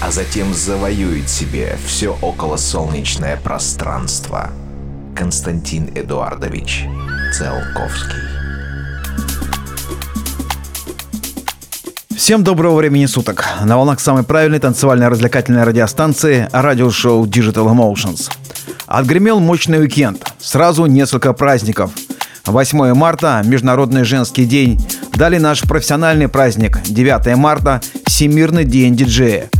а затем завоюет себе все околосолнечное пространство. Константин Эдуардович Циолковский. Всем доброго времени суток. На волнах самой правильной танцевальной развлекательной радиостанции радиошоу Digital Emotions. Отгремел мощный уикенд. Сразу несколько праздников. 8 марта – Международный женский день. Далее наш профессиональный праздник. 9 марта – Всемирный день диджея.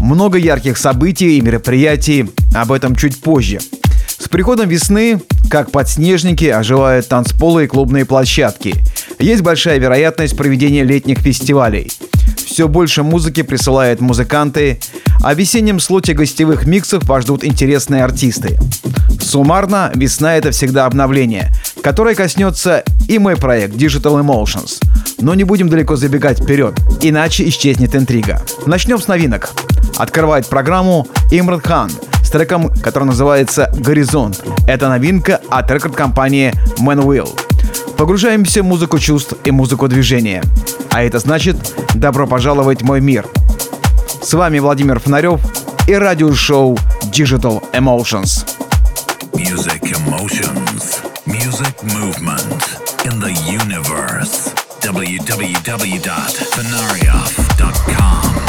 Много ярких событий и мероприятий. Об этом чуть позже. С приходом весны, как подснежники, оживают танцполы и клубные площадки. Есть большая вероятность проведения летних фестивалей. Все больше музыки присылают музыканты, а в весеннем слоте гостевых миксов вас ждут интересные артисты. Суммарно, весна — это всегда обновление, которое коснется и мой проект Digital Emotions. Но не будем далеко забегать вперед, иначе исчезнет интрига. Начнем с новинок. Открывает программу Имран Хан с треком, который называется «Горизонт». Это новинка от рекорд-компании Man Will. Погружаемся в музыку чувств и музыку движения. А это значит «Добро пожаловать в мой мир». С вами Владимир Фонарев и радиошоу Digital Emotions. Music emotions, music movement in the universe. www.fenarioff.com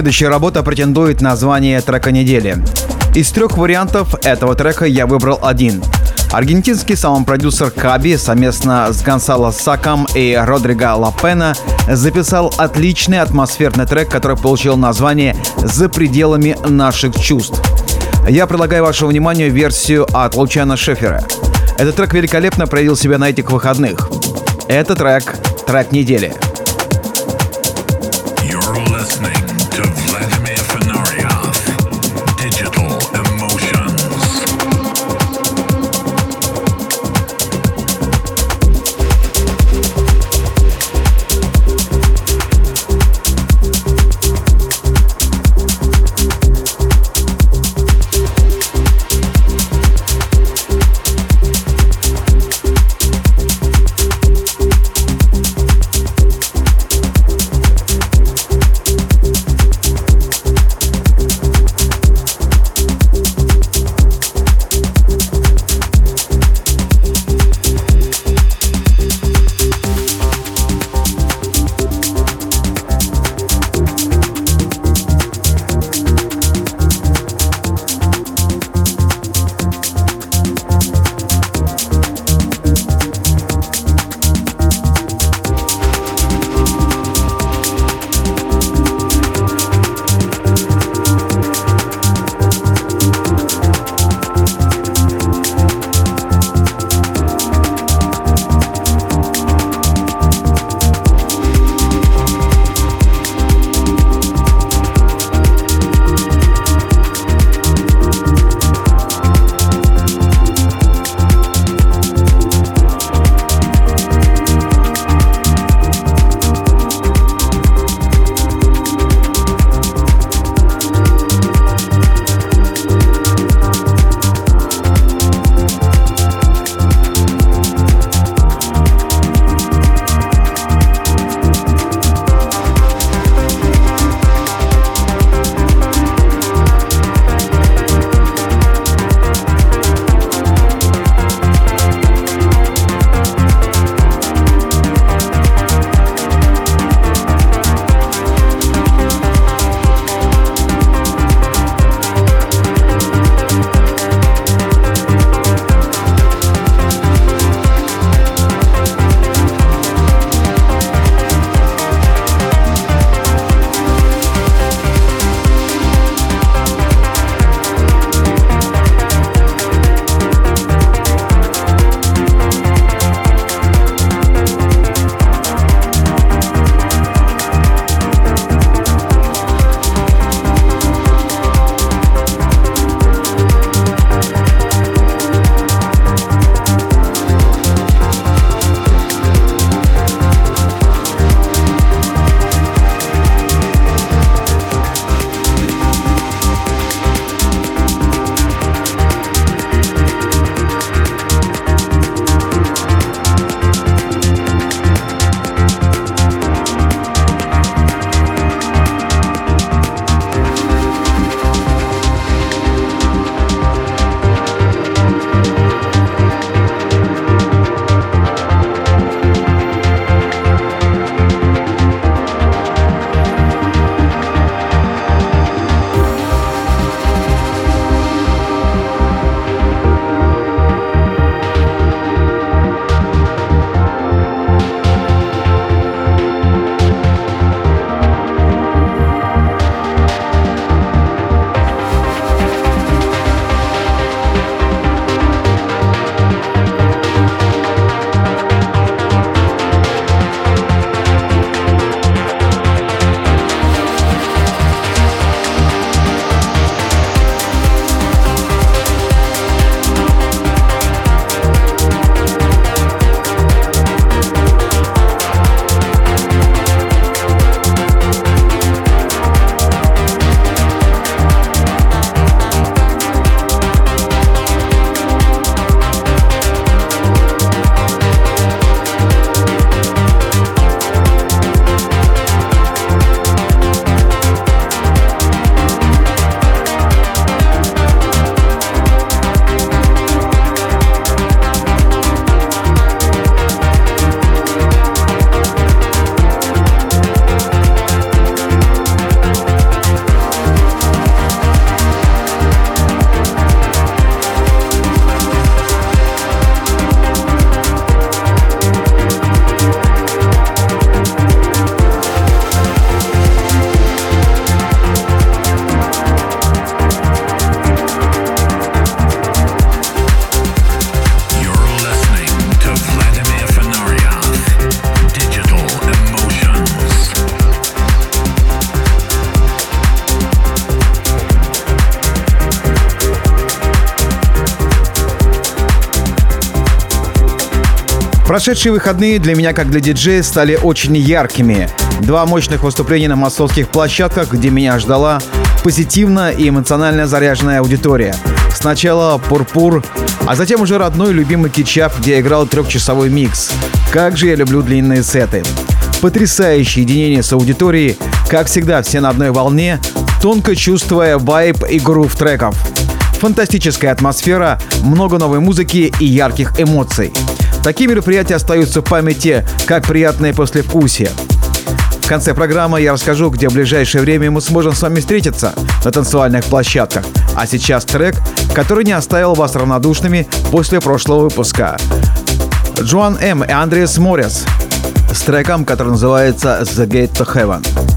следующая работа претендует на звание трека недели. Из трех вариантов этого трека я выбрал один. Аргентинский саунд-продюсер Каби совместно с Гонсало Саком и Родриго Лапена записал отличный атмосферный трек, который получил название «За пределами наших чувств». Я предлагаю вашему вниманию версию от Лучана Шефера. Этот трек великолепно проявил себя на этих выходных. Это трек, трек недели. Прошедшие выходные для меня, как для диджея, стали очень яркими. Два мощных выступления на московских площадках, где меня ждала позитивно и эмоционально заряженная аудитория. Сначала «Пурпур», а затем уже родной любимый кетчап, где я играл трехчасовой микс. Как же я люблю длинные сеты. Потрясающее единение с аудиторией, как всегда, все на одной волне, тонко чувствуя вайб и грув треков. Фантастическая атмосфера, много новой музыки и ярких эмоций. Такие мероприятия остаются в памяти, как приятное послевкусие. В конце программы я расскажу, где в ближайшее время мы сможем с вами встретиться на танцевальных площадках. А сейчас трек, который не оставил вас равнодушными после прошлого выпуска. Джоан М. и Андреас Морес с треком, который называется «The Gate to Heaven».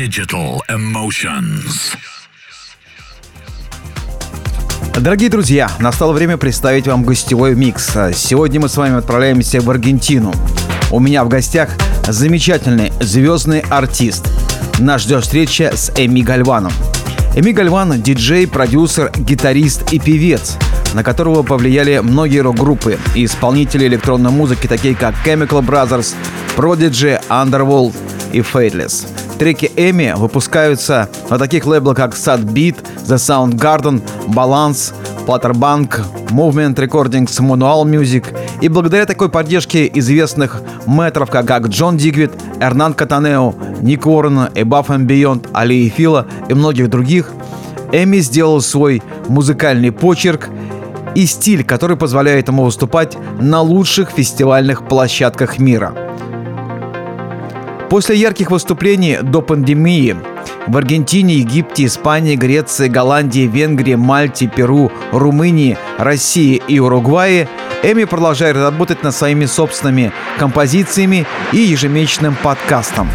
Digital Emotions. Дорогие друзья, настало время представить вам гостевой микс. Сегодня мы с вами отправляемся в Аргентину. У меня в гостях замечательный звездный артист. Нас ждет встреча с Эми Гальваном. Эми Гальван – диджей, продюсер, гитарист и певец, на которого повлияли многие рок-группы и исполнители электронной музыки, такие как Chemical Brothers, Prodigy, Underworld и Fateless. Треки Эми выпускаются на таких лейблах, как Sad Beat, The Soundgarden, Balance, Platterbank, Movement Recordings, Manual Music. И благодаря такой поддержке известных метров, как Джон Дигвид, Эрнан Катанео, Ник Уоррен, Above and Beyond, Али и Фила и многих других, Эми сделал свой музыкальный почерк и стиль, который позволяет ему выступать на лучших фестивальных площадках мира – После ярких выступлений до пандемии в Аргентине, Египте, Испании, Греции, Голландии, Венгрии, Мальте, Перу, Румынии, России и Уругвае Эми продолжает работать над своими собственными композициями и ежемесячным подкастом.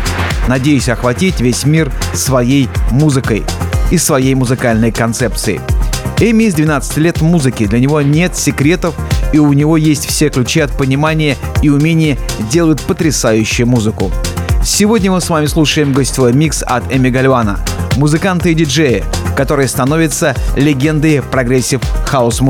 Надеюсь охватить весь мир своей музыкой и своей музыкальной концепцией. Эми из 12 лет музыки, для него нет секретов, и у него есть все ключи от понимания и умения делать потрясающую музыку. Сегодня мы с вами слушаем гостевой микс от Эми Гальвана, музыканта и диджея, который становится легендой progressive house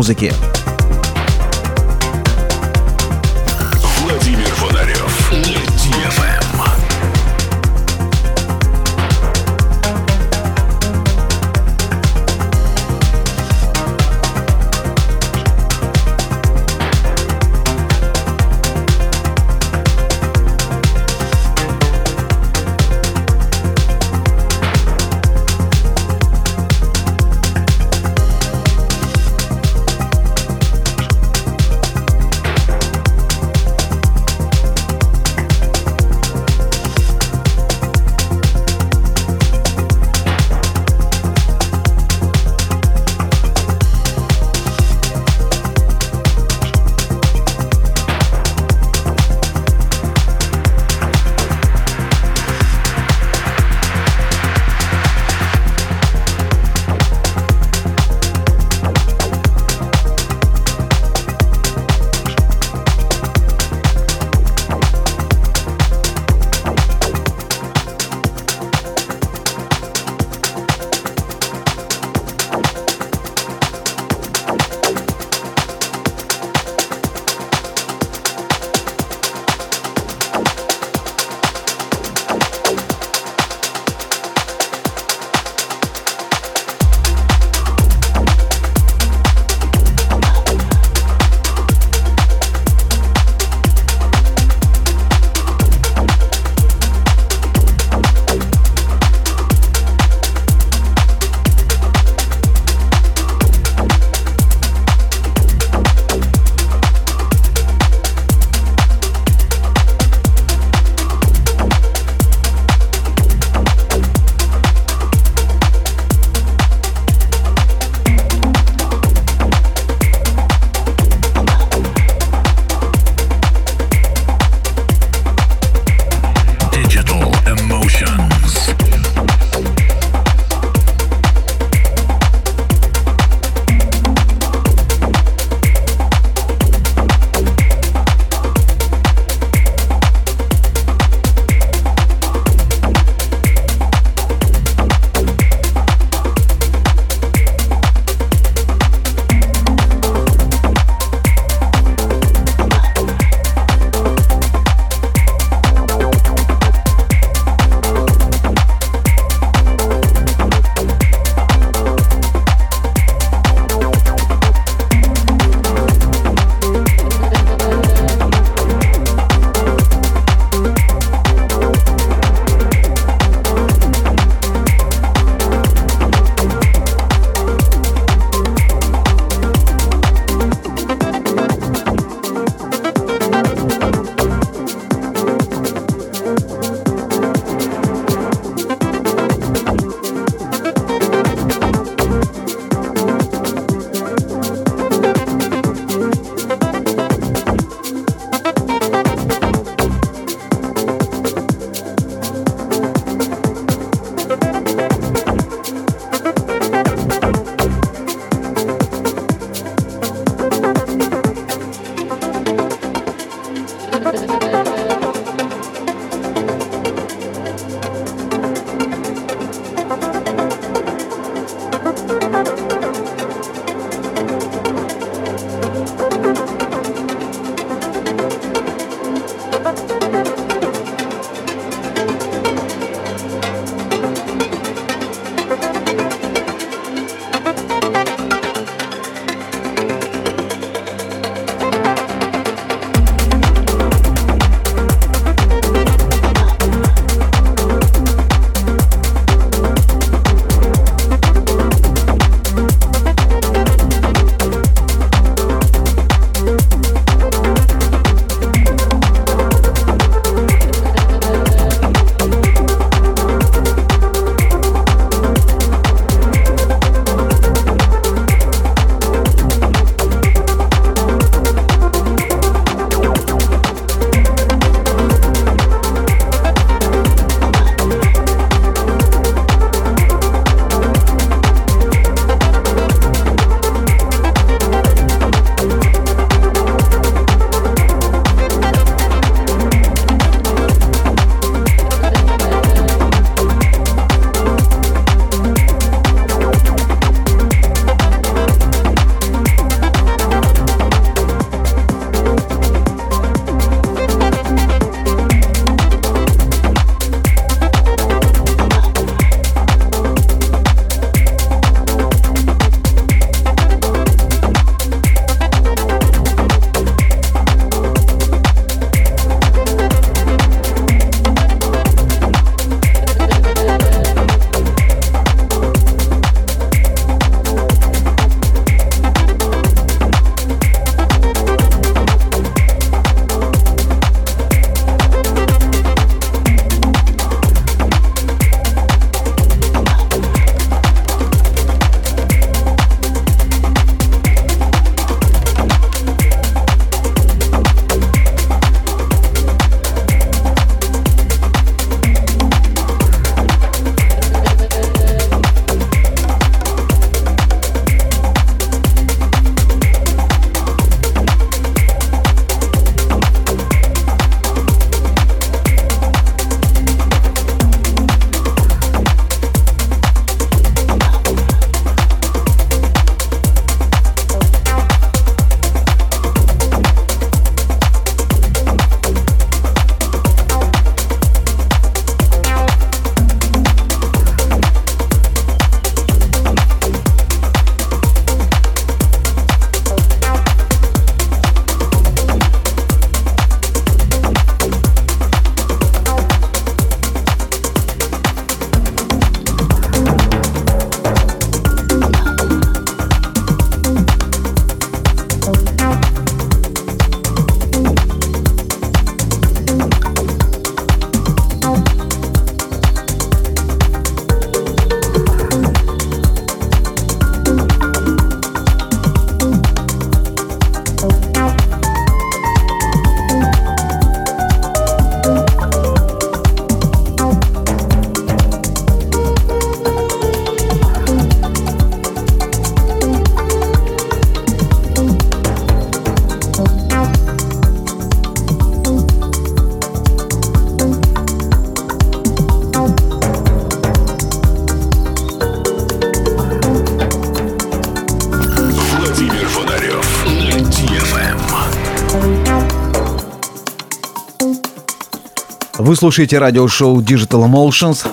Вы слушаете радиошоу Digital Emotions.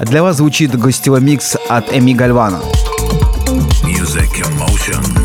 Для вас звучит гостевой микс от Эми Гальвана. Music emotions.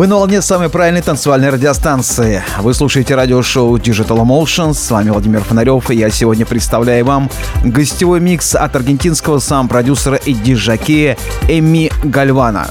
Вы на волне самой правильной танцевальной радиостанции. Вы слушаете радиошоу Digital Emotions. С вами Владимир Фонарев, и я сегодня представляю вам гостевой микс от аргентинского сам-продюсера и диджакея Эми Гальвана.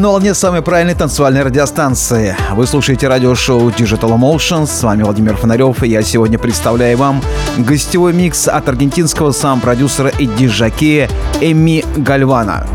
На волне самой правильной танцевальной радиостанции. Вы слушаете радиошоу Digital Emotions. С вами Владимир Фонарев, и я сегодня представляю вам гостевой микс от аргентинского сам-продюсера и диджакея Эми Гальвана.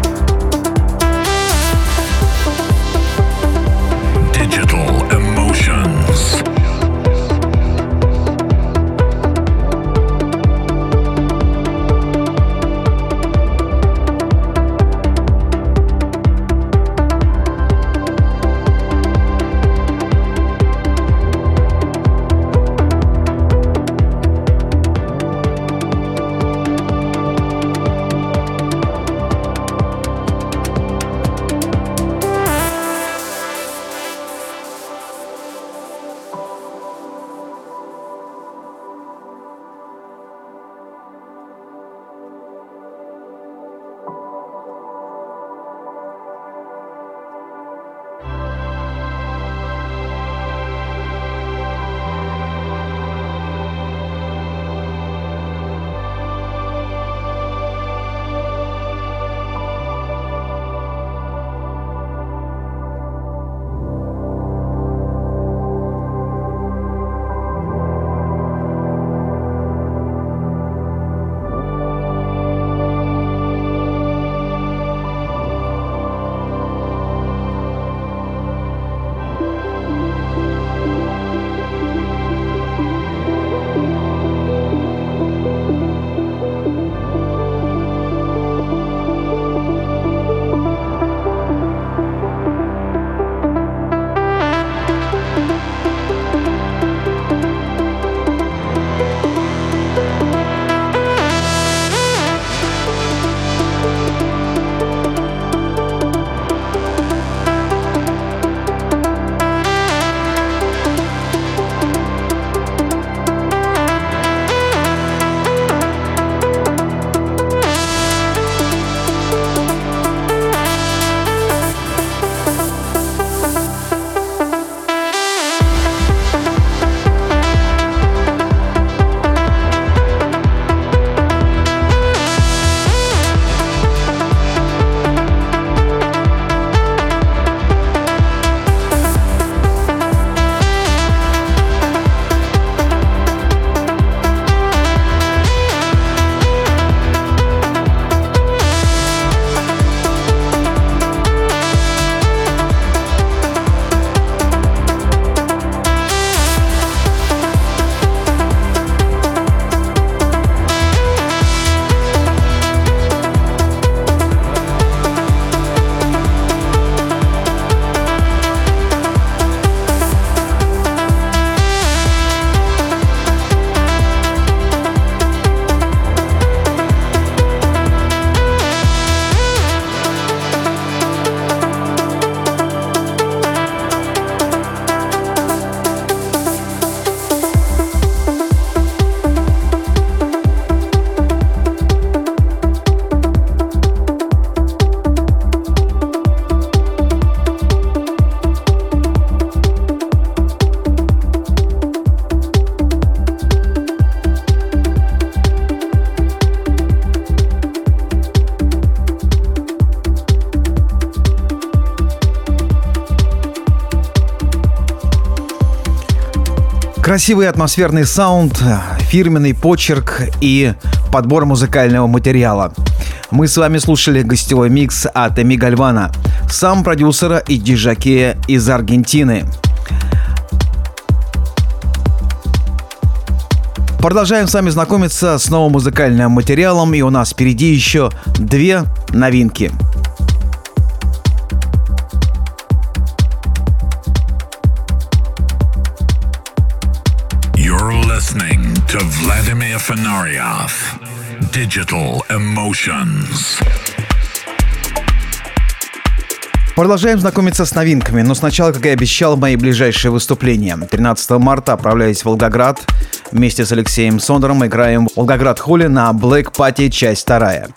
Красивый атмосферный саунд, фирменный почерк и подбор музыкального материала. Мы с вами слушали гостевой микс от Эми Гальвана, сам продюсера и диджакея из Аргентины. Продолжаем с вами знакомиться с новым музыкальным материалом, и у нас впереди еще две новинки – Fenarioff. Digital Emotions. Продолжаем знакомиться с новинками, но сначала, как и обещал, мои ближайшие выступления. 13 марта отправляюсь в Волгоград. Вместе с Алексеем Сондером играем в Волгоград Холли на Black Party, часть 2.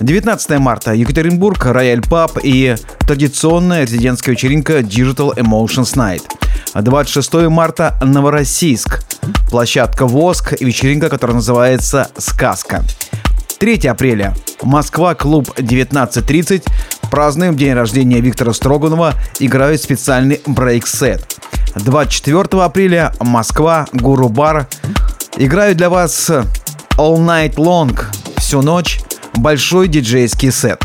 19 марта Екатеринбург, Рояль Паб и традиционная резидентская вечеринка Digital Emotions Night. 26 марта Новороссийск, площадка ВОСК и вечеринка, которая называется «Сказка». 3 апреля. Москва, клуб 19.30, празднуем день рождения Виктора Строганова, играют специальный брейк-сет. 24 апреля Москва, Гуру Бар. Играю для вас All Night Long, всю ночь, большой диджейский сет.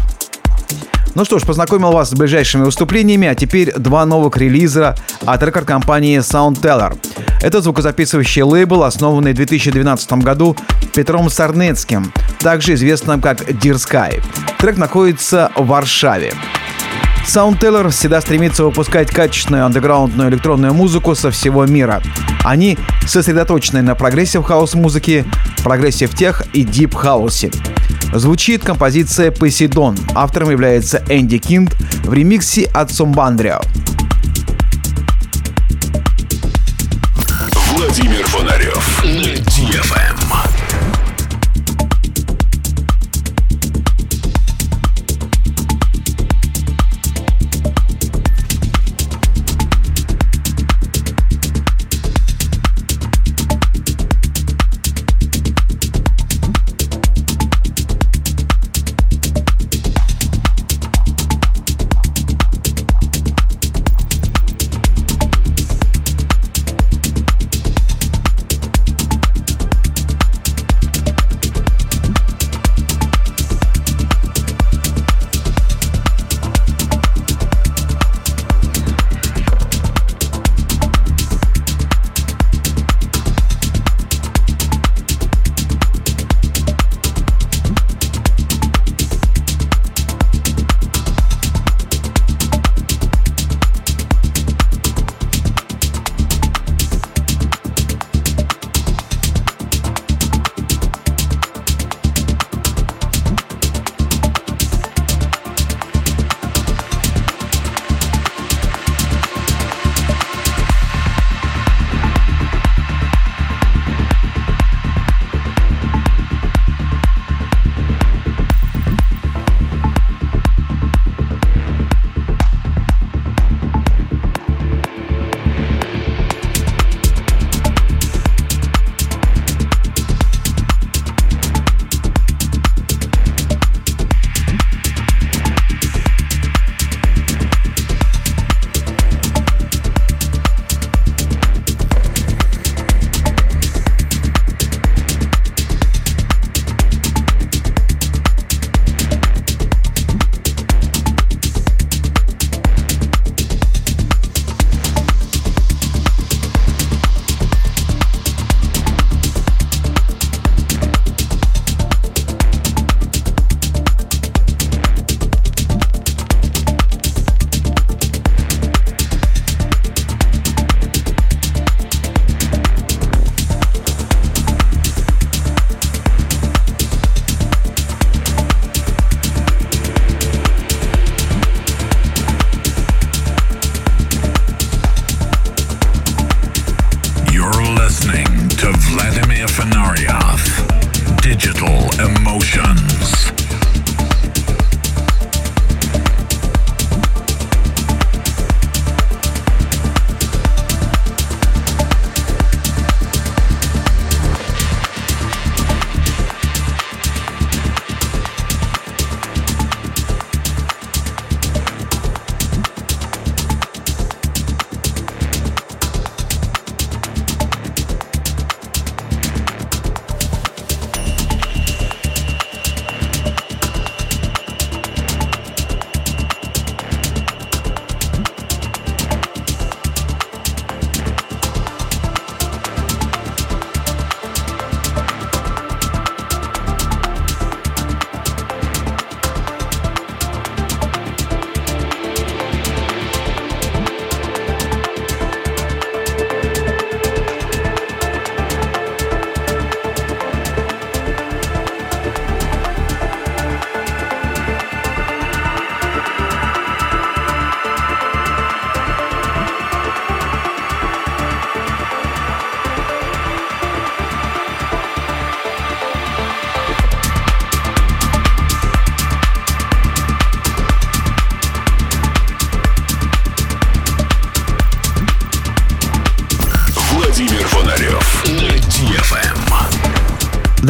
Ну что ж, познакомил вас с ближайшими выступлениями, а теперь два новых релиза от рекорд-компании Soundteller. Это звукозаписывающий лейбл, основанный в 2012 году Петром Сарнецким, также известным как Deersky. Трек находится в Варшаве. Soundteller всегда стремится выпускать качественную андеграундную электронную музыку со всего мира. Они сосредоточены на progressive house музыке, progressive tech и deep house е. Звучит композиция «Посейдон». Автором является Энди Кинт в ремиксе от Сумбандрио. Владимир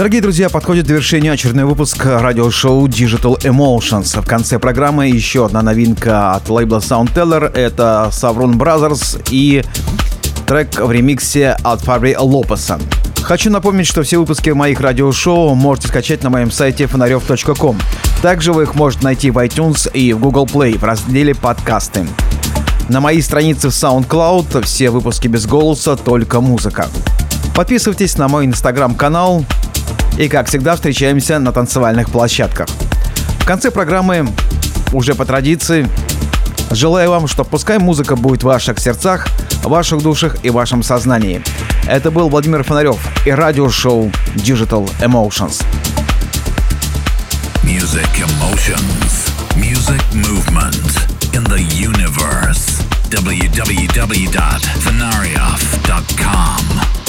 Дорогие друзья, подходит к завершению очередной выпуск радиошоу Digital Emotions. В конце программы еще одна новинка от лейбла Soundteller. Это Savron Brothers и трек в ремиксе от Фабри Лопеса. Хочу напомнить, что все выпуски моих радиошоу можете скачать на моем сайте фонарев.ком. Также вы их можете найти в iTunes и в Google Play в разделе «Подкасты». На моей странице в SoundCloud все выпуски без голоса, только музыка. Подписывайтесь на мой инстаграм-канал, и, как всегда, встречаемся на танцевальных площадках. В конце программы, уже по традиции, желаю вам, что пускай музыка будет в ваших сердцах, ваших душах и вашем сознании. Это был Владимир Фонарев и радиошоу Digital Emotions. Music emotions. Music movement in the universe. www.fenarioff.com